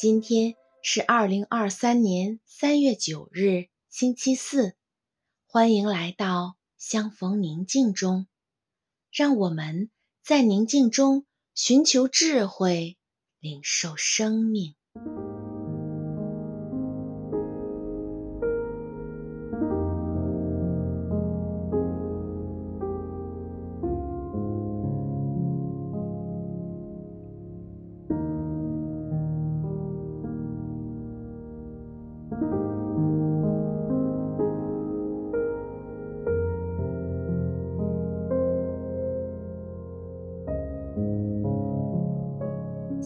今天是二零二三年三月九日，星期四。欢迎来到相逢宁静中，让我们在宁静中寻求智慧，领受生命。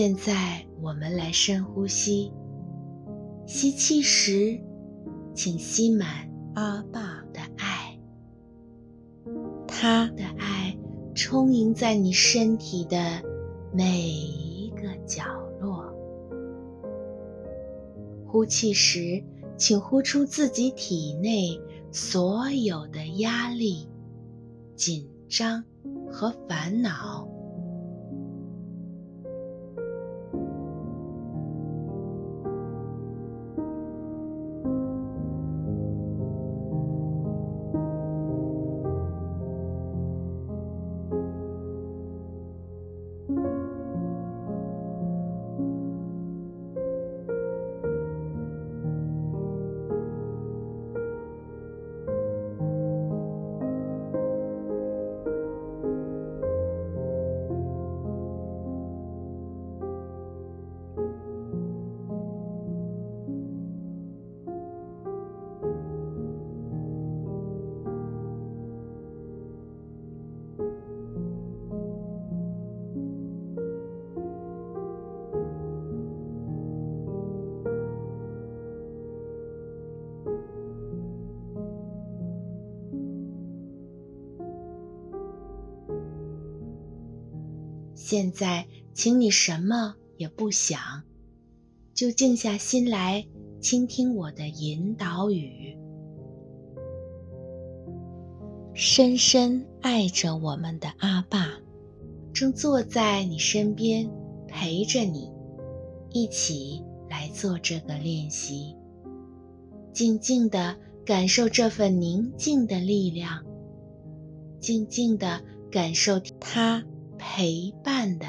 现在我们来深呼吸，吸气时，请吸满阿爸的爱，他的爱充盈在你身体的每一个角落。呼气时，请呼出自己体内所有的压力、紧张和烦恼。现在，请你什么也不想，就静下心来倾听我的引导语。深深爱着我们的阿爸，正坐在你身边陪着你，一起来做这个练习。静静的感受这份宁静的力量，静静的感受他。陪伴的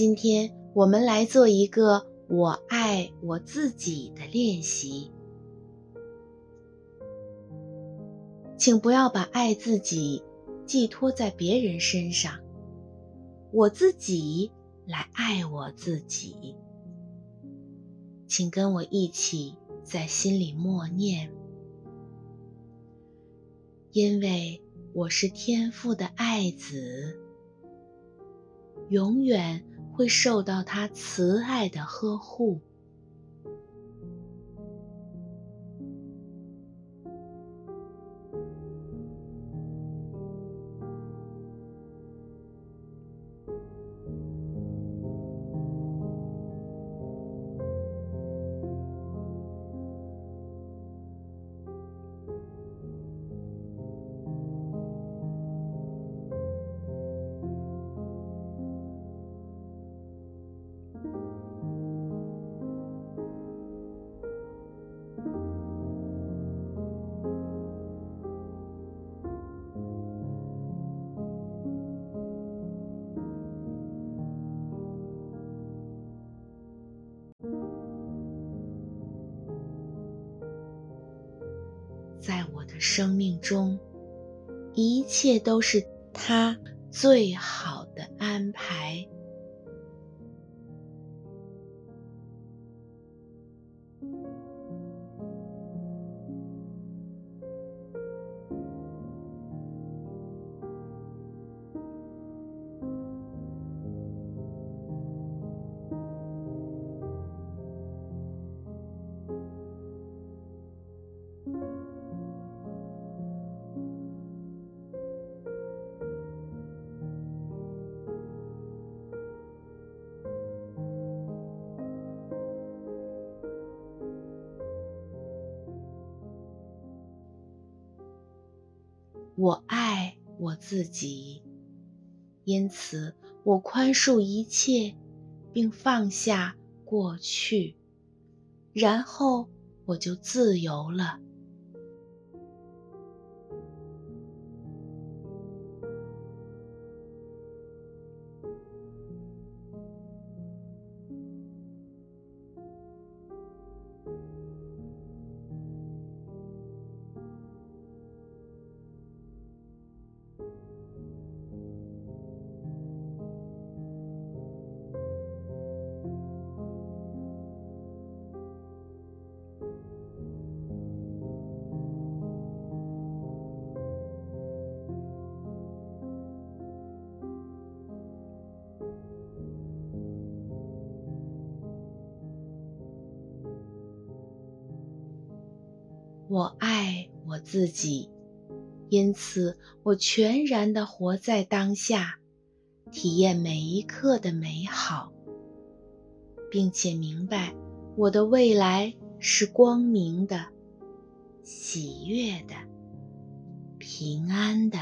今天我们来做一个“我爱我自己”的练习。请不要把爱自己寄托在别人身上，我自己来爱我自己。请跟我一起在心里默念：因为我是天父的爱子，永远会受到他慈爱的呵护。在我的生命中，一切都是他最好的安排。我爱我自己，因此我宽恕一切，并放下过去，然后我就自由了。我爱我自己，因此我全然的活在当下，体验每一刻的美好，并且明白我的未来是光明的、喜悦的、平安的。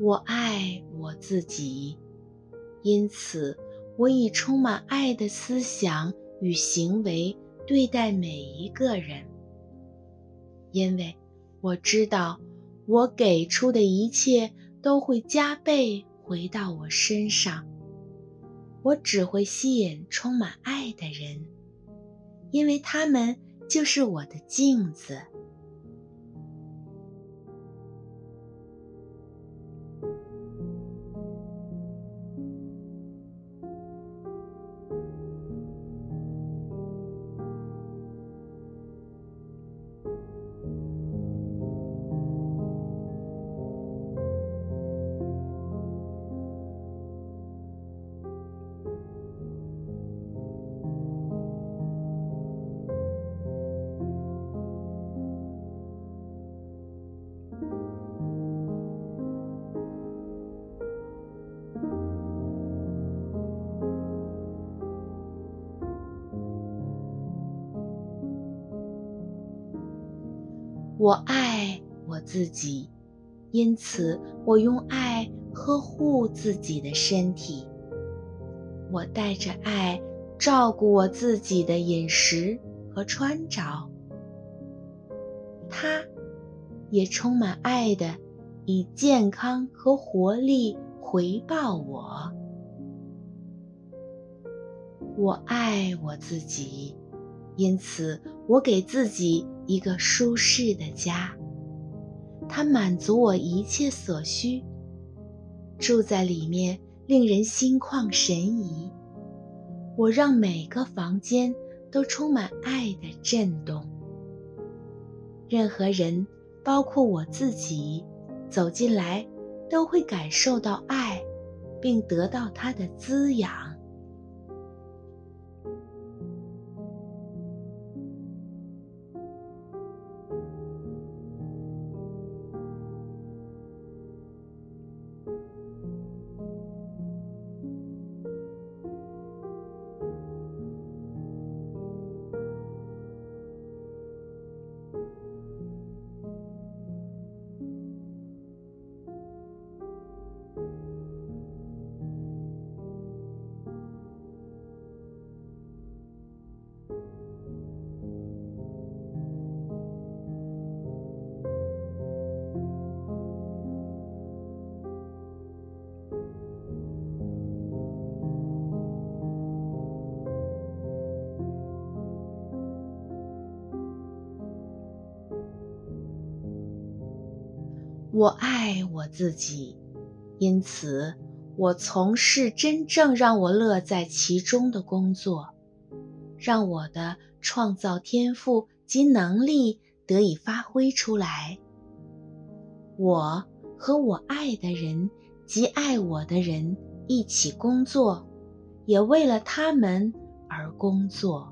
我爱我自己，因此我以充满爱的思想与行为对待每一个人。因为我知道，我给出的一切都会加倍回到我身上。我只会吸引充满爱的人，因为他们就是我的镜子。我爱我自己，因此我用爱呵护自己的身体。我带着爱照顾我自己的饮食和穿着。它也充满爱的，以健康和活力回报我。我爱我自己，因此我给自己一个舒适的家，它满足我一切所需。住在里面令人心旷神怡。我让每个房间都充满爱的震动。任何人，包括我自己，走进来都会感受到爱，并得到它的滋养。我爱我自己，因此我从事真正让我乐在其中的工作，让我的创造天赋及能力得以发挥出来。我和我爱的人及爱我的人一起工作，也为了他们而工作。